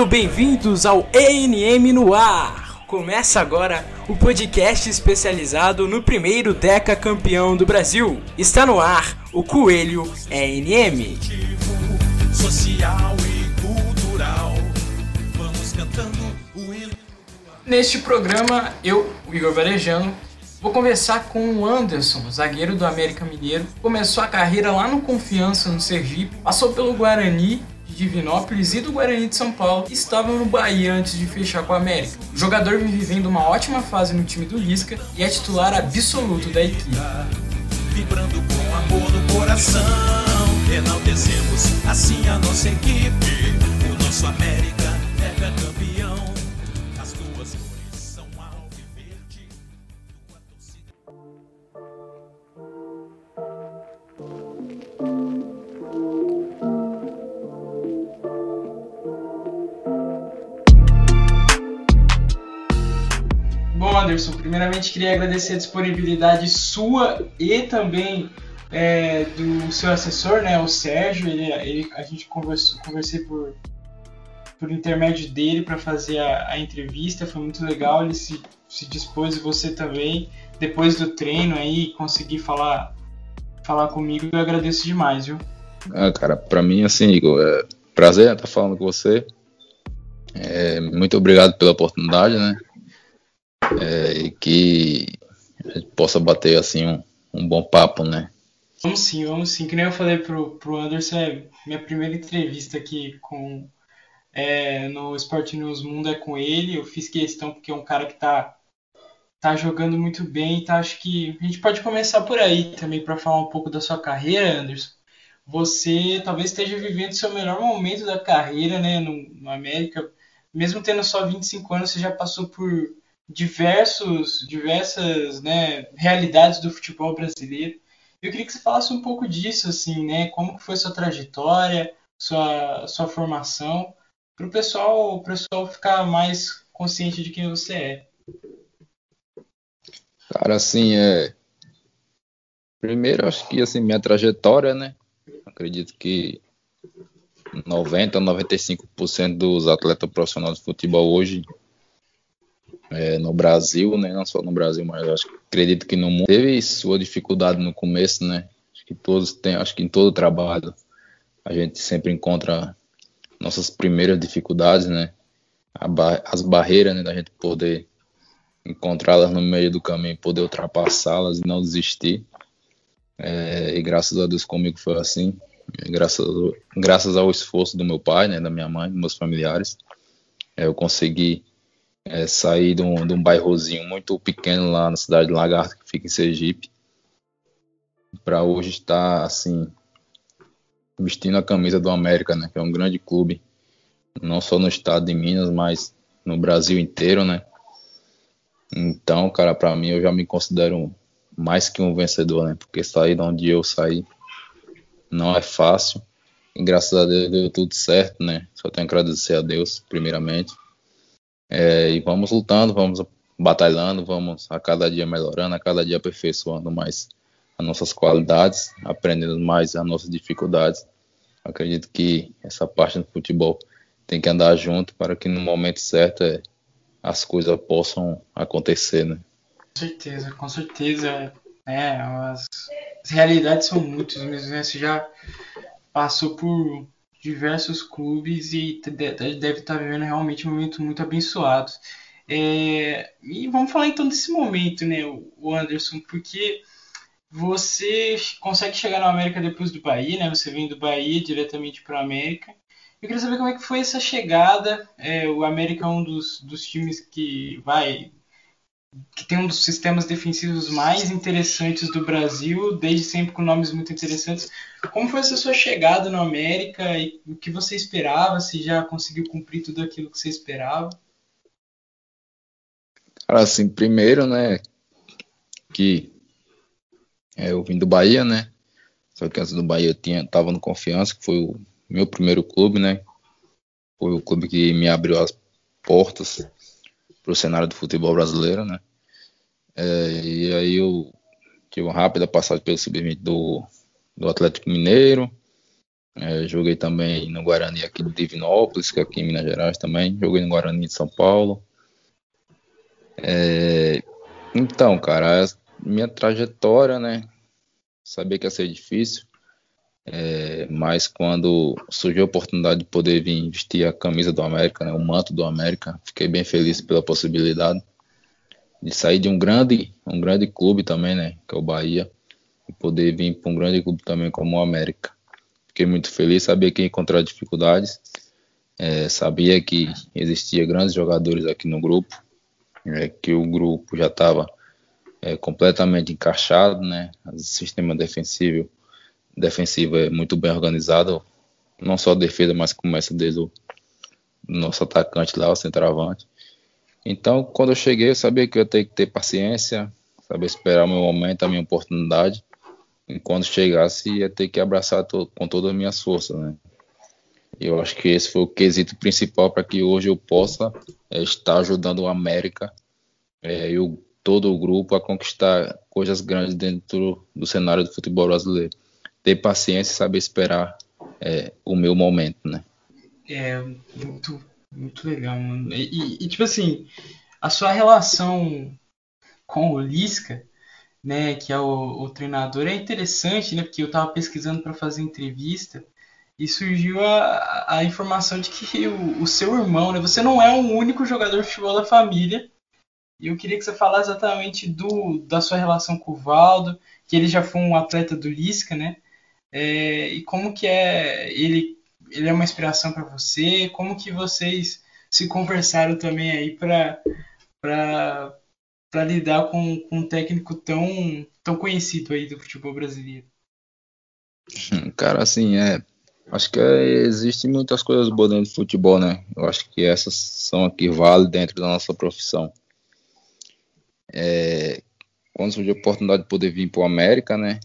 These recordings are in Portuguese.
muito bem-vindos ao ENM no ar. Começa agora o podcast especializado no primeiro Deca campeão do Brasil. Está no ar o Coelho ENM. Social e cultural. Vamos cantando o hino. Neste programa, eu, o Igor Varejano, Vou conversar com o Anderson, zagueiro do América Mineiro. Começou a carreira lá no Confiança, no Sergipe, passou pelo Guarani Divinópolis e do Guarani de São Paulo, estavam no Bahia antes de fechar com a América. O jogador vem vivendo uma ótima fase no time do Lisca e é titular absoluto da equipe. Vibrando com amor no coração, enaltecemos assim a nossa equipe, queria agradecer a disponibilidade sua e também é, do seu assessor, né, o Sérgio. Ele, ele a gente conversou, conversei por, por intermédio dele para fazer a, a, entrevista, foi muito legal. Ele se, se dispôs, e você também, depois do treino aí, conseguir falar, falar comigo. Eu agradeço demais, viu? Ah, cara, para mim, assim, Igor, é prazer estar falando com você. É, muito obrigado pela oportunidade, né? É, e que a gente possa bater assim um, um bom papo, né? Vamos sim, vamos sim. Que nem eu falei pro, pro Anderson, é minha primeira entrevista aqui com é, no Sport News Mundo é com ele. Eu fiz questão porque é um cara que tá, tá jogando muito bem. Então acho que a gente pode começar por aí também para falar um pouco da sua carreira, Anderson. Você talvez esteja vivendo seu melhor momento da carreira, né, no, no América. Mesmo tendo só 25 anos, você já passou por diversos, diversas né, realidades do futebol brasileiro. Eu queria que você falasse um pouco disso, assim, né? Como que foi sua trajetória, sua, sua formação, para o pessoal, o pessoal ficar mais consciente de quem você é. Cara, assim, é. Primeiro, acho que assim, minha trajetória, né? Acredito que 90, 95% dos atletas profissionais de futebol hoje é, no Brasil, né? Não só no Brasil, mas acho, acredito que no mundo teve sua dificuldade no começo, né? Acho que todos têm, acho que em todo trabalho a gente sempre encontra nossas primeiras dificuldades, né? As barreiras, né? Da gente poder encontrá-las no meio do caminho, poder ultrapassá-las e não desistir. É, e graças a Deus comigo foi assim. Graças, graças ao esforço do meu pai, né, da minha mãe, dos meus familiares, é, eu consegui é, saí de um, de um bairrozinho muito pequeno lá na cidade de Lagarto, que fica em Sergipe, para hoje estar assim vestindo a camisa do América, né, que é um grande clube, não só no estado de Minas, mas no Brasil inteiro, né? Então, cara, para mim eu já me considero mais que um vencedor, né? Porque sair de onde eu saí não é fácil. E graças a Deus deu tudo certo, né? Só tenho que agradecer a Deus, primeiramente. É, e vamos lutando, vamos batalhando, vamos a cada dia melhorando, a cada dia aperfeiçoando mais as nossas qualidades, aprendendo mais as nossas dificuldades. Acredito que essa parte do futebol tem que andar junto para que no momento certo é, as coisas possam acontecer, né? Com certeza, com certeza. É, as, as realidades são muitas mesmo, né? Você já passou por diversos clubes e deve estar vivendo realmente um momento muito abençoado. É, e vamos falar então desse momento, né, o Anderson, porque você consegue chegar na América depois do Bahia, né? Você vem do Bahia diretamente para a América. Eu queria saber como é que foi essa chegada. É, o América é um dos, dos times que vai que tem um dos sistemas defensivos mais interessantes do Brasil, desde sempre com nomes muito interessantes. Como foi essa sua chegada no América e o que você esperava? Se já conseguiu cumprir tudo aquilo que você esperava? Cara, assim, primeiro, né, que é, eu vim do Bahia, né, só que antes do Bahia eu tinha, tava no Confiança, que foi o meu primeiro clube, né, foi o clube que me abriu as portas para o cenário do futebol brasileiro, né? É, e aí eu tive uma rápida passagem pelo sub do, do Atlético Mineiro, É, joguei também no Guarani aqui de Divinópolis, que é aqui em Minas Gerais também. Joguei no Guarani de São Paulo. É, então, cara, minha trajetória, né? Sabia que ia ser difícil, é, mas quando surgiu a oportunidade de poder vir vestir a camisa do América, né, o manto do América, fiquei bem feliz pela possibilidade de sair de um grande, um grande clube também, né, que é o Bahia, e poder vir para um grande clube também como o América. Fiquei muito feliz, sabia que ia encontrar dificuldades, é, sabia que existia grandes jogadores aqui no grupo, é, que o grupo já estava é, completamente encaixado, né? O sistema defensivo, defensivo é muito bem organizado, não só a defesa, mas começa desde o nosso atacante lá, o centroavante. Então, quando eu cheguei, eu sabia que eu ia ter que ter paciência, saber esperar o meu momento, a minha oportunidade. E quando chegasse, ia ter que abraçar to com todas as minhas forças, né? Eu acho que esse foi o quesito principal para que hoje eu possa é, estar ajudando o América é, e o todo o grupo a conquistar coisas grandes dentro do cenário do futebol brasileiro. Ter paciência e saber esperar é, o meu momento, né? É, muito, muito legal, mano. E, e, tipo assim, a sua relação com o Lisca, né, que é o, o treinador, é interessante, né, porque eu tava pesquisando para fazer entrevista e surgiu a, a informação de que o, o seu irmão, né, você não é o único jogador de futebol da família, e eu queria que você falasse exatamente do, da sua relação com o Valdo, que ele já foi um atleta do Lisca, né? É, e como que é ele ele é uma inspiração para você? Como que vocês se conversaram também aí para para lidar com, com um técnico tão tão conhecido aí do futebol brasileiro? Cara, assim, é acho que é, existem muitas coisas boas dentro do futebol, né? Eu acho que essas são aqui vale dentro da nossa profissão. É, quando surgiu a oportunidade de poder vir para o América, né?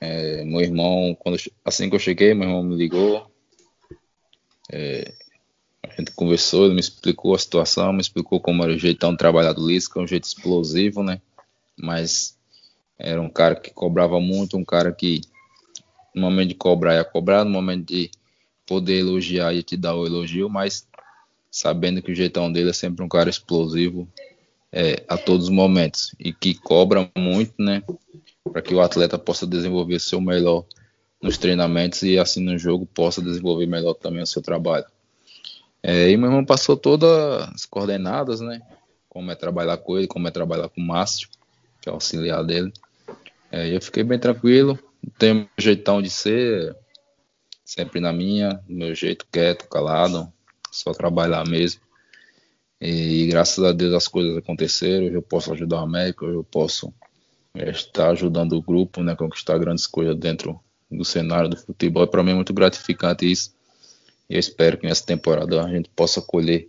É, meu irmão, quando, assim que eu cheguei, meu irmão me ligou. É, a gente conversou, ele me explicou a situação, me explicou como era o jeitão de trabalhar do Lisca, um jeito explosivo, né? Mas era um cara que cobrava muito, um cara que no momento de cobrar ia cobrar, no momento de poder elogiar ia te dar o elogio, mas sabendo que o jeitão dele é sempre um cara explosivo, é, a todos os momentos e que cobra muito, né, para que o atleta possa desenvolver seu melhor nos treinamentos e assim no jogo possa desenvolver melhor também o seu trabalho. É, e meu irmão passou todas as coordenadas, né, como é trabalhar com ele, como é trabalhar com o Márcio, que é o auxiliar dele. É, eu fiquei bem tranquilo, tenho meu jeitão de ser, sempre na minha, meu jeito quieto, calado, só trabalhar mesmo. E graças a Deus as coisas aconteceram. Hoje eu posso ajudar o América, hoje eu posso é, estar ajudando o grupo né, a conquistar grandes coisas dentro do cenário do futebol. E para mim é muito gratificante isso. E eu espero que nessa temporada a gente possa colher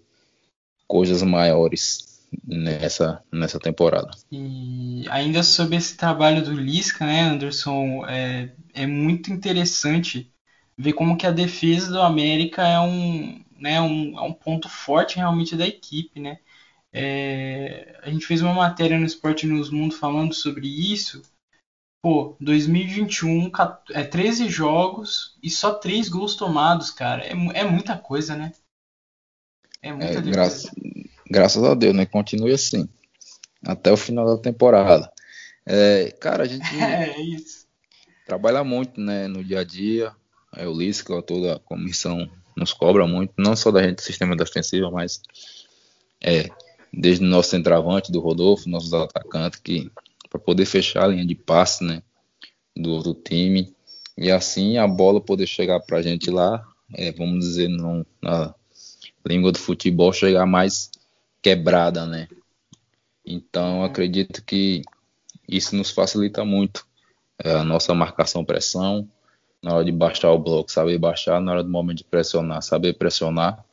coisas maiores nessa, nessa temporada. E ainda sobre esse trabalho do Lisca, né, Anderson, é, é muito interessante ver como que a defesa do América é um, né, um, é um ponto forte realmente da equipe, né? É, a gente fez uma matéria no Esporte News Mundo falando sobre isso. Pô, 2021, é 13 jogos e só 3 gols tomados, cara. É, é muita coisa, né? É muita é, graça, Graças a Deus, né? Continue assim. Até o final da temporada. É, cara, a gente é, trabalha muito, né? No dia a dia. É, o Lisca, toda a comissão nos cobra muito, não só da gente do sistema defensivo, mas é, desde o nosso centroavante, do Rodolfo, nossos atacantes, que para poder fechar a linha de passe né, do outro time, e assim a bola poder chegar para a gente lá, é, vamos dizer, na língua do futebol, chegar mais quebrada, né? Então, acredito que isso nos facilita muito é, a nossa marcação-pressão, na hora de baixar o bloco, saber baixar, na hora do momento de pressionar, saber pressionar.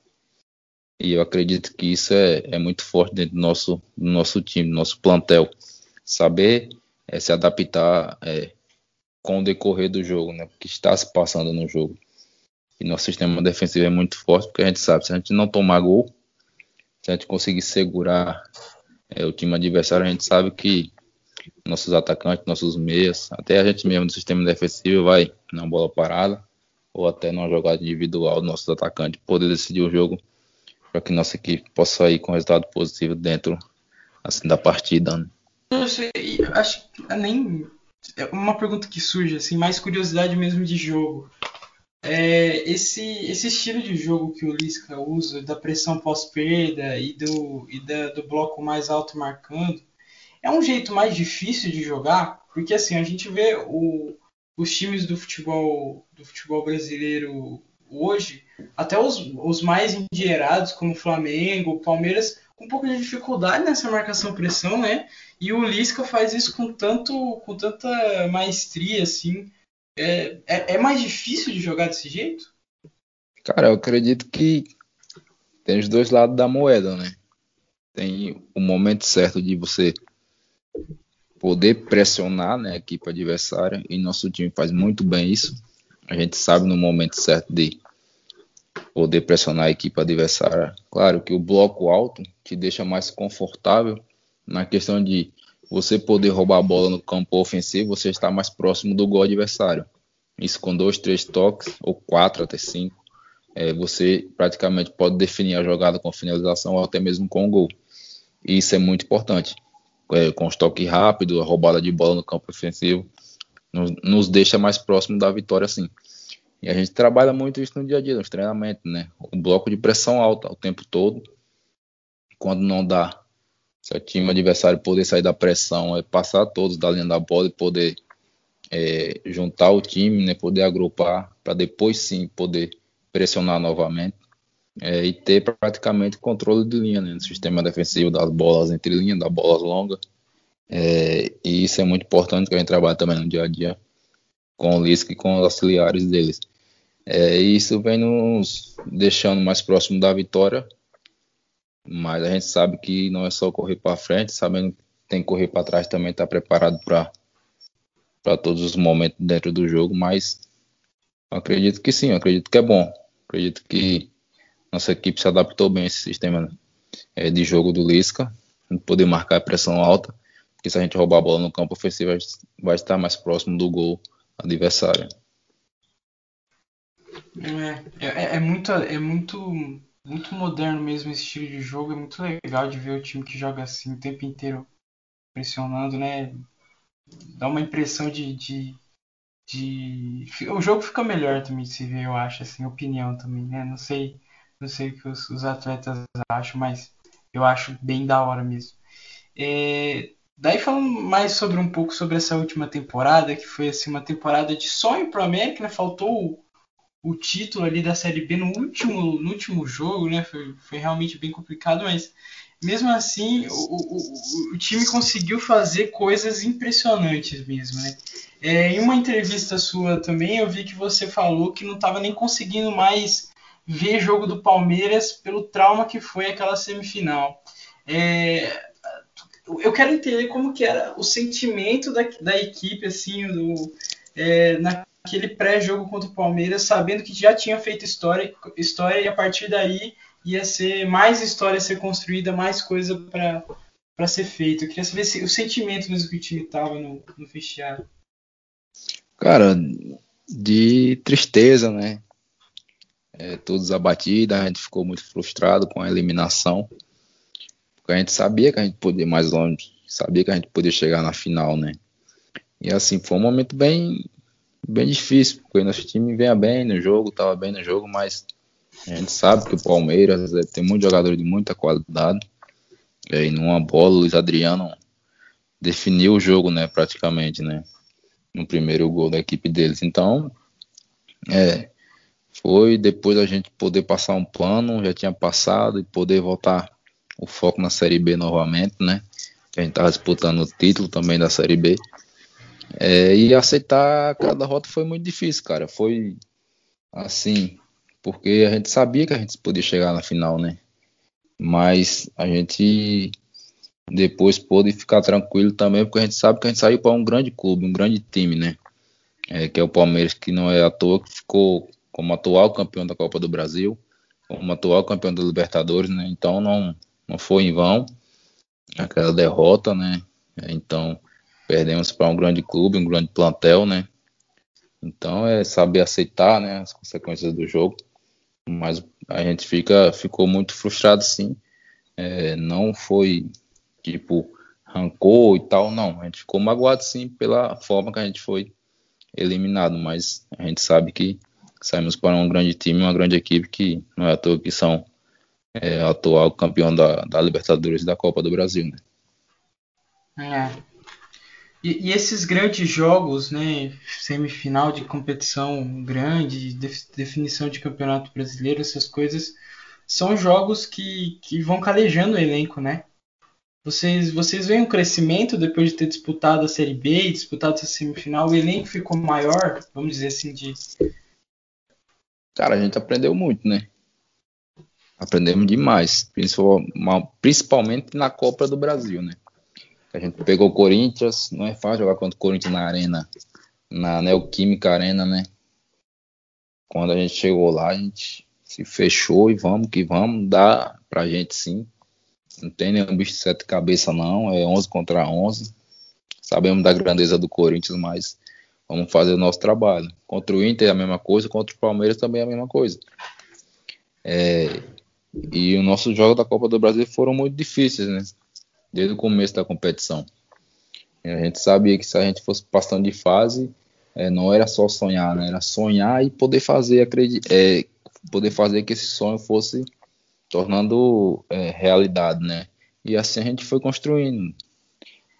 E eu acredito que isso é, é muito forte dentro do nosso, do nosso time, do nosso plantel. Saber é, se adaptar é, com o decorrer do jogo, né? que está se passando no jogo. E nosso sistema defensivo é muito forte, porque a gente sabe, se a gente não tomar gol, se a gente conseguir segurar é, o time adversário, a gente sabe que nossos atacantes, nossos meias, até a gente mesmo do sistema defensivo vai na bola parada ou até numa jogada individual do nosso atacante poder decidir o jogo para que nossa equipe possa sair com resultado positivo dentro assim da partida. Né? Eu sei, acho que é nem é uma pergunta que surge assim, mais curiosidade mesmo de jogo. É, esse, esse estilo de jogo que o Lisca usa, da pressão pós-perda e, do, e da, do bloco mais alto marcando, é um jeito mais difícil de jogar, porque assim, a gente vê o, os times do futebol, do futebol brasileiro hoje, até os, os mais endinheirados, como Flamengo, Palmeiras, com um pouco de dificuldade nessa marcação-pressão, né? E o Lisca faz isso com, tanto, com tanta maestria, assim. É, é, é mais difícil de jogar desse jeito? Cara, eu acredito que tem os dois lados da moeda, né? Tem o momento certo de você poder pressionar né, a equipe adversária e nosso time faz muito bem isso. A gente sabe no momento certo de poder pressionar a equipe adversária. Claro que o bloco alto te deixa mais confortável na questão de você poder roubar a bola no campo ofensivo, você está mais próximo do gol adversário. Isso com dois, três toques, ou quatro até cinco, é, você praticamente pode definir a jogada com finalização ou até mesmo com o gol. E isso é muito importante. É, com os toques rápidos, a roubada de bola no campo ofensivo, nos, nos deixa mais próximo da vitória, sim. E a gente trabalha muito isso no dia a dia, nos treinamentos, né? O bloco de pressão alta o tempo todo. Quando não dá, se o time adversário poder sair da pressão, é passar todos da linha da bola e poder é, juntar o time, né? Poder agrupar, para depois sim poder pressionar novamente. É, e ter praticamente controle de linha né, no sistema defensivo das bolas entre linhas, das bolas longas. É, e isso é muito importante que a gente trabalha também no dia a dia com o Lisca e com os auxiliares deles. É, isso vem nos deixando mais próximo da vitória, mas a gente sabe que não é só correr para frente, sabendo que tem que correr para trás também, estar tá preparado para todos os momentos dentro do jogo, mas acredito que sim, acredito que é bom, acredito que nossa equipe se adaptou bem a esse sistema é, de jogo do Lisca, poder marcar a pressão alta, porque se a gente roubar a bola no campo ofensivo, vai estar mais próximo do gol adversário. É, é, é, muito, é muito, muito moderno mesmo esse estilo de jogo. É muito legal de ver o time que joga assim o tempo inteiro pressionando, né? Dá uma impressão de, de, de... o jogo fica melhor também se ver, eu acho, assim, opinião também, né? Não sei, não sei o que os, os atletas acham, mas eu acho bem da hora mesmo. É, daí falando mais sobre um pouco sobre essa última temporada, que foi assim uma temporada de sonho para o América, né? Faltou o título ali da Série B no último, no último jogo, né? Foi, foi realmente bem complicado, mas mesmo assim o, o, o time conseguiu fazer coisas impressionantes mesmo, né? É, em uma entrevista sua também eu vi que você falou que não estava nem conseguindo mais ver jogo do Palmeiras pelo trauma que foi aquela semifinal. É, eu quero entender como que era o sentimento da, da equipe assim é, na, aquele pré-jogo contra o Palmeiras, sabendo que já tinha feito história, história e a partir daí ia ser mais história a ser construída, mais coisa para ser feita. Eu queria saber se, o sentimento mesmo que o time estava no, no vestiário. Cara, de tristeza, né? É, todos abatidos, a gente ficou muito frustrado com a eliminação. Porque a gente sabia que a gente podia mais longe, sabia que a gente podia chegar na final, né? E assim, foi um momento bem bem difícil, porque nosso time vinha bem no jogo, estava bem no jogo, mas a gente sabe que o Palmeiras é, tem muitos jogadores de muita qualidade. E numa bola, o Luiz Adriano definiu o jogo, né, praticamente, né, no primeiro gol da equipe deles. Então, é, foi depois a gente poder passar um plano, já tinha passado, e poder voltar o foco na Série B novamente, né, a gente estava disputando o título também da Série B. É, e aceitar aquela derrota foi muito difícil, cara. Foi assim, porque a gente sabia que a gente podia chegar na final, né? Mas a gente depois pôde ficar tranquilo também, porque a gente sabe que a gente saiu para um grande clube, um grande time, né? É, que é o Palmeiras, que não é à toa, que ficou como atual campeão da Copa do Brasil, como atual campeão da Libertadores, né? Então não, não foi em vão aquela derrota, né? Então Perdemos para um grande clube, um grande plantel, né? Então é saber aceitar né, as consequências do jogo. Mas a gente fica, ficou muito frustrado sim. É, não foi tipo rancor e tal, não. A gente ficou magoado sim pela forma que a gente foi eliminado, mas a gente sabe que saímos para um grande time, uma grande equipe que não é à toa que são é, atual campeão da, da Libertadores e da Copa do Brasil, né? É. E, e, esses grandes jogos, né, semifinal de competição grande, definição de campeonato brasileiro, essas coisas, são jogos que, que vão calejando o elenco, né? Vocês, vocês veem um crescimento depois de ter disputado a Série B, disputado essa semifinal, o elenco ficou maior, vamos dizer assim, de... Cara, a gente aprendeu muito, né? Aprendemos demais, principalmente na Copa do Brasil, né? A gente pegou o Corinthians, não é fácil jogar contra o Corinthians na arena, na Neoquímica Arena, né? Quando a gente chegou lá, a gente se fechou e vamos que vamos, dá pra gente sim. Não tem nenhum bicho de sete cabeças não, é 11 contra 11. Sabemos da grandeza do Corinthians, mas vamos fazer o nosso trabalho. Contra o Inter é a mesma coisa, contra o Palmeiras também é a mesma coisa. É, e o nosso jogo da Copa do Brasil foram muito difíceis, né? desde o começo da competição. A gente sabia que se a gente fosse passando de fase, é, não era só sonhar, né? era sonhar e poder fazer, acreditar, é, poder fazer que esse sonho fosse tornando é, realidade, né? E assim a gente foi construindo,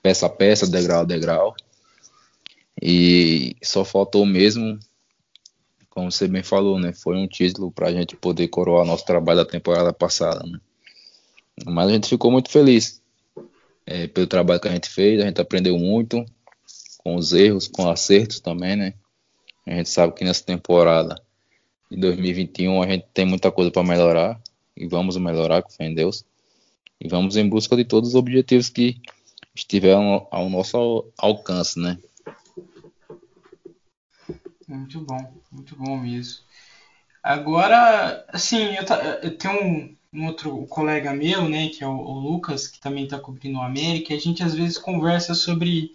peça a peça, degrau a degrau. E só faltou mesmo, como você bem falou, né? Foi um título para a gente poder coroar nosso trabalho da temporada passada, né? Mas a gente ficou muito feliz é, pelo trabalho que a gente fez. A gente aprendeu muito com os erros, com acertos também, né? A gente sabe que nessa temporada de 2021 a gente tem muita coisa para melhorar e vamos melhorar com fé em Deus. E vamos em busca de todos os objetivos que estiveram ao nosso alcance, né? Muito bom, muito bom mesmo. Agora, assim, eu, eu tenho um, um outro colega meu, né, que é o, o Lucas, que também está cobrindo o América, a gente às vezes conversa sobre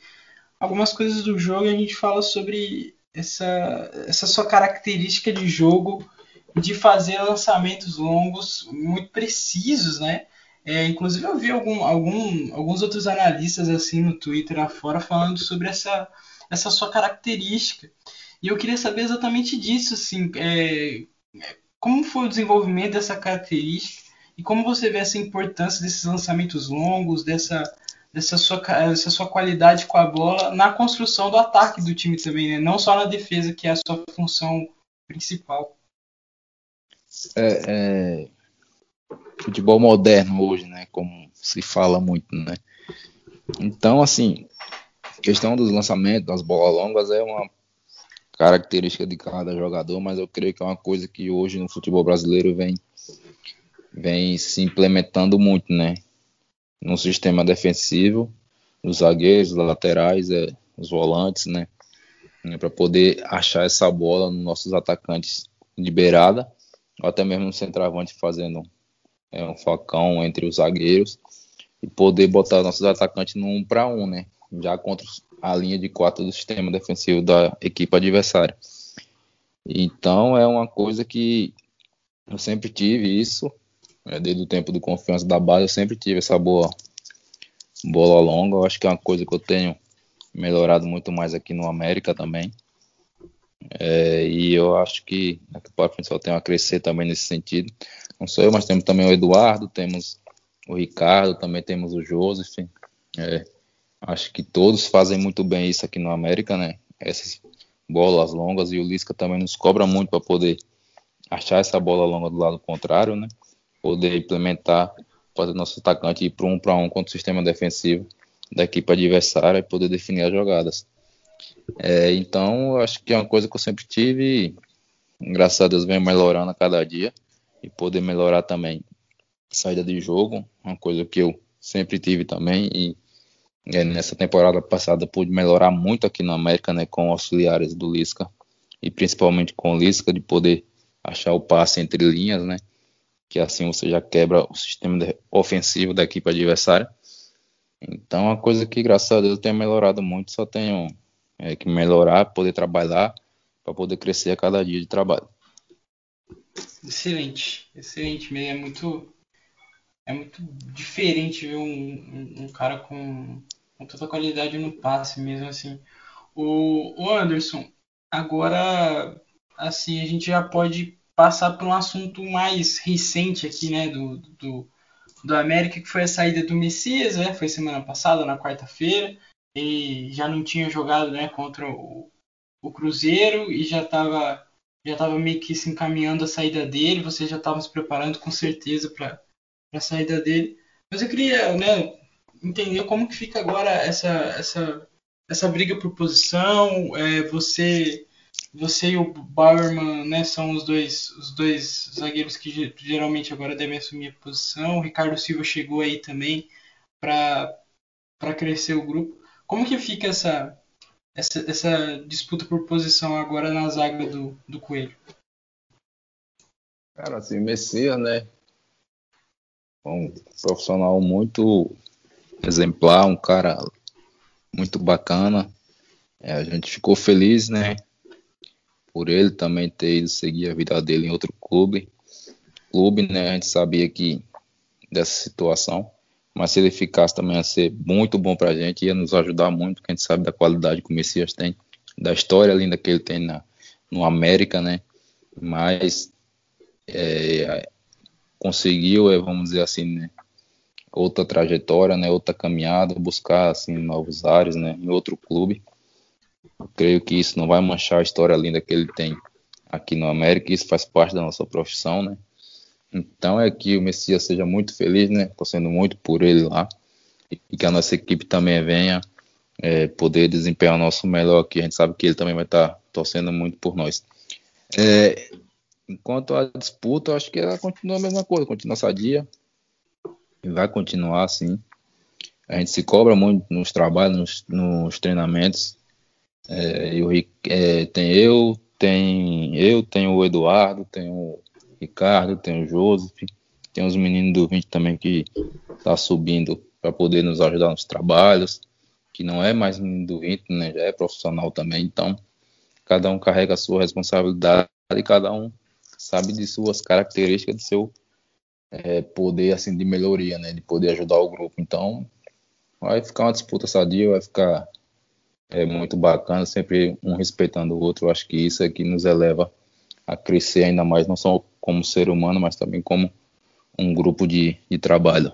algumas coisas do jogo e a gente fala sobre essa, essa sua característica de jogo de fazer lançamentos longos muito precisos, né? É, inclusive eu vi algum, algum, alguns outros analistas assim no Twitter afora falando sobre essa, essa sua característica. E eu queria saber exatamente disso, assim, é, como foi o desenvolvimento dessa característica e como você vê essa importância desses lançamentos longos, dessa, dessa, sua, dessa sua qualidade com a bola na construção do ataque do time também, né? Não só na defesa, que é a sua função principal. É, é, futebol moderno hoje, né? Como se fala muito, né? Então, assim, a questão dos lançamentos, das bolas longas é uma característica de cada jogador, mas eu creio que é uma coisa que hoje no futebol brasileiro vem vem se implementando muito, né? No sistema defensivo, os zagueiros, os laterais, é, os volantes, né? É, para poder achar essa bola nos nossos atacantes de beirada, ou até mesmo no centroavante fazendo é, um facão entre os zagueiros e poder botar nossos atacantes no um para um, né? Já contra a linha de quatro do sistema defensivo da equipe adversária. Então é uma coisa que eu sempre tive isso é, desde o tempo do confiança da base, eu sempre tive essa boa bola longa. Eu acho que é uma coisa que eu tenho melhorado muito mais aqui no América também. É, e eu acho que daqui para frente só tem a crescer também nesse sentido. Não sou eu, mas temos também o Eduardo, temos o Ricardo, também temos o Joseph. É, acho que todos fazem muito bem isso aqui no América, né? Essas bolas longas e o Lisca também nos cobra muito para poder achar essa bola longa do lado contrário, né? poder implementar, fazer nosso atacante ir para um para um contra o sistema defensivo da equipe adversária e poder definir as jogadas. É, então, acho que é uma coisa que eu sempre tive e, graças a Deus, vem melhorando a cada dia e poder melhorar também a saída de jogo, uma coisa que eu sempre tive também e nessa temporada passada pude melhorar muito aqui na América, né, com auxiliares do Lisca e principalmente com o Lisca de poder achar o passe entre linhas, né, que assim você já quebra o sistema ofensivo da equipe adversária. Então, é uma coisa que, graças a Deus, eu tenho melhorado muito, só tenho é, que melhorar, poder trabalhar para poder crescer a cada dia de trabalho. Excelente, excelente, é muito é muito diferente ver um, um, um cara com, com tanta qualidade no passe mesmo assim. O, o Anderson, agora assim a gente já pode passar para um assunto mais recente aqui, né, do, do, do América, que foi a saída do Messias, né, foi semana passada, na quarta-feira, ele já não tinha jogado, né, contra o, o Cruzeiro e já estava já tava meio que se encaminhando a saída dele, você já estava se preparando com certeza para a saída dele. Mas eu queria né, entender como que fica agora essa, essa, essa briga por posição, é, você você e o Bauerman né, são os dois, os dois zagueiros que geralmente agora devem assumir a posição. O Ricardo Silva chegou aí também para crescer o grupo. Como que fica essa, essa, essa disputa por posição agora na zaga do, do Coelho? Cara, assim, Messias, né? Um profissional muito exemplar, um cara muito bacana. É, a gente ficou feliz, né? Por ele também ter ido seguir a vida dele em outro clube. Clube, né? A gente sabia que dessa situação. Mas se ele ficasse também ia ser muito bom para a gente, ia nos ajudar muito, porque a gente sabe da qualidade que o Messias tem, da história linda que ele tem na, no América, né? Mas é, conseguiu, é, vamos dizer assim, né? outra trajetória, né? Outra caminhada, buscar assim novos ares, né? Em outro clube. Eu creio que isso não vai manchar a história linda que ele tem aqui no América. Isso faz parte da nossa profissão, né? Então é que o Messias seja muito feliz, né? Torcendo muito por ele lá. E que a nossa equipe também venha é, poder desempenhar o nosso melhor aqui. A gente sabe que ele também vai estar torcendo muito por nós. É, enquanto a disputa, eu acho que ela continua a mesma coisa, continua sadia. E vai continuar assim. A gente se cobra muito nos trabalhos, nos, nos treinamentos. É, e o, é, tem eu, tem eu, tem o Eduardo, tem o Ricardo, tem o Joseph, tem os meninos do 20 também que tá subindo para poder nos ajudar nos trabalhos, que não é mais menino do 20, né, já é profissional também, então cada um carrega a sua responsabilidade e cada um sabe de suas características, de seu é, poder assim de melhoria, né, de poder ajudar o grupo. Então vai ficar uma disputa sadia, vai ficar é, muito bacana, sempre um respeitando o outro. Eu acho que isso é que nos eleva a crescer ainda mais, não só como ser humano, mas também como um grupo de, de trabalho.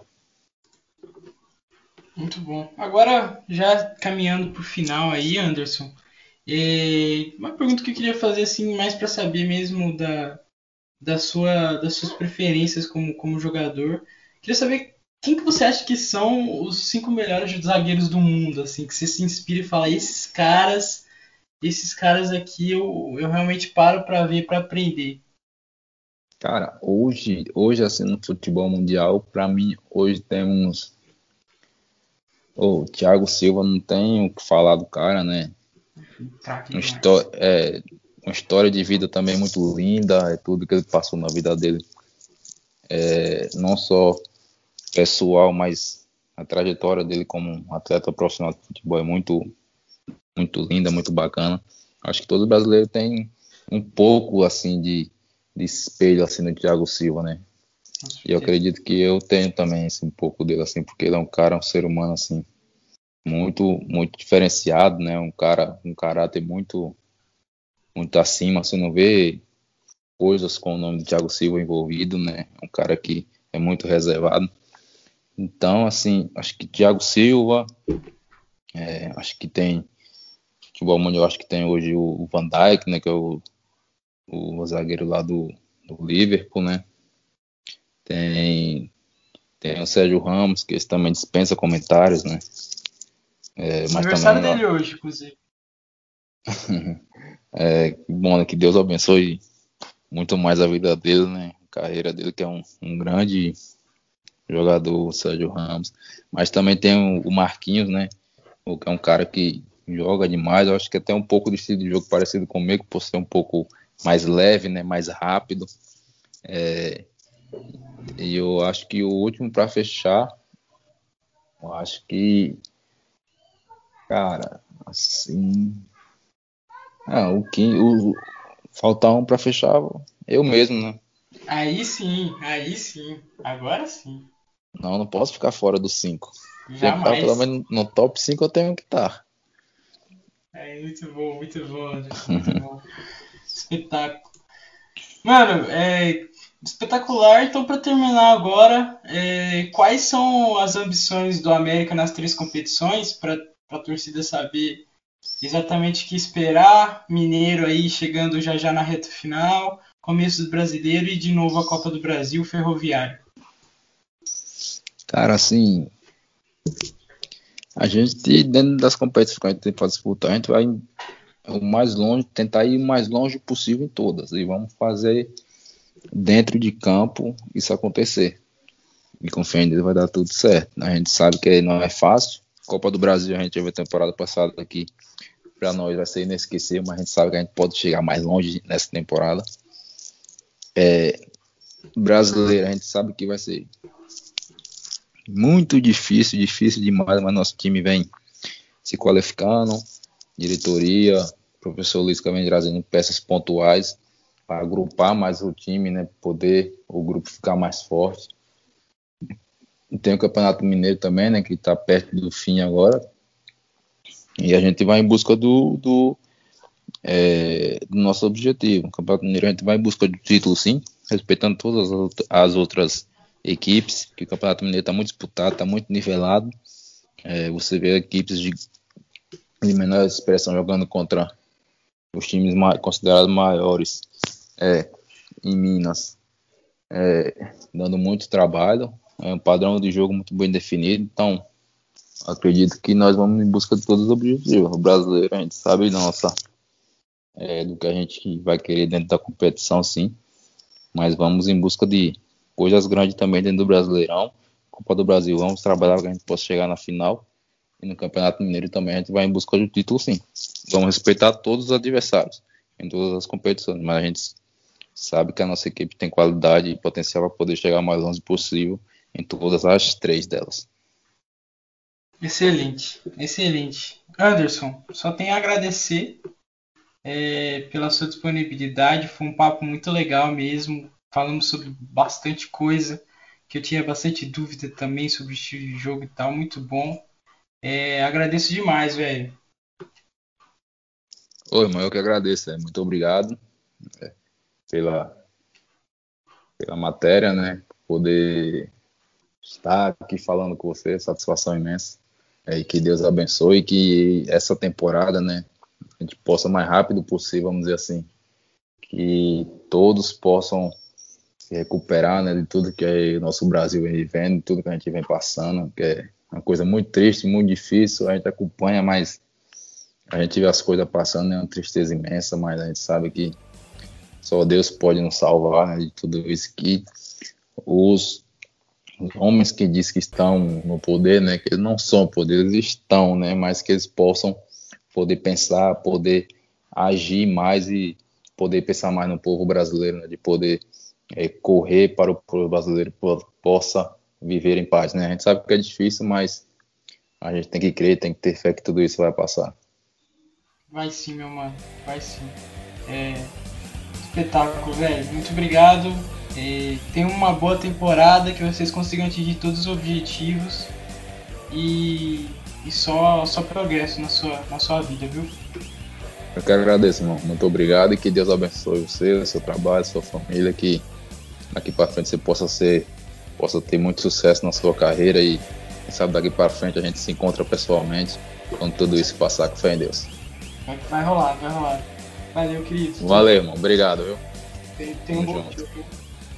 Muito bom. Agora, já caminhando para o final aí, Anderson, é uma pergunta que eu queria fazer assim, mais para saber mesmo da, da sua, das suas preferências como, como jogador. Queria saber quem que você acha que são os cinco melhores zagueiros do mundo, assim, que você se inspira e fala, esses caras, esses caras aqui eu, eu realmente paro para ver, para aprender. Cara, hoje, hoje assim no futebol mundial, para mim hoje temos o oh, Thiago Silva não tem o que falar do cara, né? História, é, uma história de vida também muito linda, é tudo que ele passou na vida dele. É, não só pessoal, mas a trajetória dele como atleta profissional de futebol é muito, muito linda, muito bacana. Acho que todo brasileiro tem um pouco assim de de espelho assim no Thiago Silva, né? E eu acredito que eu tenho também assim, um pouco dele assim, porque ele é um cara, um ser humano assim muito muito diferenciado, né? Um cara, um caráter muito muito acima, você não vê coisas com o nome de Thiago Silva envolvido, né? Um cara que é muito reservado. Então, assim, acho que Thiago Silva, é, acho que tem futebol mundial, acho que tem hoje o Van Dijk, né? Que é o o zagueiro lá do, do Liverpool, né? Tem, tem o Sérgio Ramos, que esse também dispensa comentários, né? É, mas Aniversário também, dele hoje, inclusive. é, bom, né, que Deus abençoe muito mais a vida dele, né? A carreira dele, que é um, um grande jogador, o Sérgio Ramos. Mas também tem o, Marquinhos, né? O que é um cara que joga demais. Eu acho que até um pouco de estilo de jogo parecido comigo, por ser um pouco mais leve, né, mais rápido. É, e eu acho que o último para fechar, eu acho que, cara, assim, Ah, o que o, falta um para fechar eu mesmo, né? Aí sim, aí sim. Agora sim. Não, não posso ficar fora dos cinco. Jamais. Pelo menos no top 5 eu tenho que estar. Tá. É muito bom, muito bom, muito bom. Espetáculo. Mano, é espetacular. Então, para terminar agora, é, quais são as ambições do América nas três competições para a torcida saber exatamente o que esperar? Mineiro aí chegando já já na reta final, começo do Brasileiro e de novo a Copa do Brasil, Ferroviário. Cara, assim, a gente, dentro das competições que a gente tem para disputar, a gente vai o mais longe, tentar ir o mais longe possível em todas. E vamos fazer dentro de campo isso acontecer. E confia em Deus vai dar tudo certo. A gente sabe que não é fácil. Copa do Brasil, a gente teve a temporada passada aqui. Para nós vai ser inesquecível, mas a gente sabe que a gente pode chegar mais longe nessa temporada. É, brasileiro, a gente sabe que vai ser muito difícil, difícil demais, mas nosso time vem se qualificando, diretoria, professor Luiz que vem trazendo peças pontuais para agrupar mais o time, né, poder o grupo ficar mais forte. Tem o Campeonato Mineiro também, né, que está perto do fim agora. E a gente vai em busca do, do, é, do nosso objetivo. O Campeonato Mineiro a gente vai em busca do título, sim, respeitando todas as outras equipes, que o Campeonato Mineiro está muito disputado, está muito nivelado. É, você vê equipes de, de menor expressão jogando contra os times considerados maiores é, em Minas, é, dando muito trabalho, é um padrão de jogo muito bem definido, então acredito que nós vamos em busca de todos os objetivos. O brasileiro, a gente sabe nossa, é, do que a gente vai querer dentro da competição, sim, mas vamos em busca de coisas grandes também dentro do Brasileirão. Copa do Brasil, vamos trabalhar para que a gente possa chegar na final. E no Campeonato Mineiro também a gente vai em busca do título, sim. Vamos respeitar todos os adversários em todas as competições, mas a gente sabe que a nossa equipe tem qualidade e potencial para poder chegar mais longe possível em todas as três delas. Excelente, excelente. Anderson, só tenho a agradecer é, pela sua disponibilidade. Foi um papo muito legal mesmo falamos sobre bastante coisa, que eu tinha bastante dúvida também sobre o estilo de jogo e tal, muito bom. É, agradeço demais, velho. Oi, irmão, eu que agradeço, é, muito obrigado é, pela, pela matéria, né? Poder estar aqui falando com você, satisfação imensa. É, e que Deus abençoe e que essa temporada, né, a gente possa mais rápido possível, vamos dizer assim, que todos possam se recuperar né, de tudo que o nosso Brasil vem vivendo, tudo que a gente vem passando, que é uma coisa muito triste, muito difícil, a gente acompanha, mas a gente vê as coisas passando, é uma tristeza imensa, mas a gente sabe que só Deus pode nos salvar né, de tudo isso que os, os homens que diz que estão no poder, né, que eles não são poder, eles estão, né, mas que eles possam poder pensar, poder agir mais e poder pensar mais no povo brasileiro, né, de poder é, correr para o, para o brasileiro possa viver em paz, né? A gente sabe que é difícil, mas a gente tem que crer, tem que ter fé que tudo isso vai passar. Vai sim, meu mano, vai sim. É... Espetáculo, velho. Muito obrigado. É... Tenha uma boa temporada, que vocês consigam atingir todos os objetivos e, e só, só progresso na sua, na sua vida, viu? Eu quero agradecer, irmão. Muito obrigado e que Deus abençoe você, seu trabalho, sua família, que daqui para frente você possa ser, possa ter muito sucesso na sua carreira e quem sabe daqui para frente a gente se encontra pessoalmente quando tudo isso passar com fé em Deus. Vai rolar, vai rolar. Valeu, querido. Valeu, irmão. Obrigado, viu? Tem, tem um bom dia.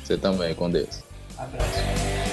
Você também, com Deus. Abraço.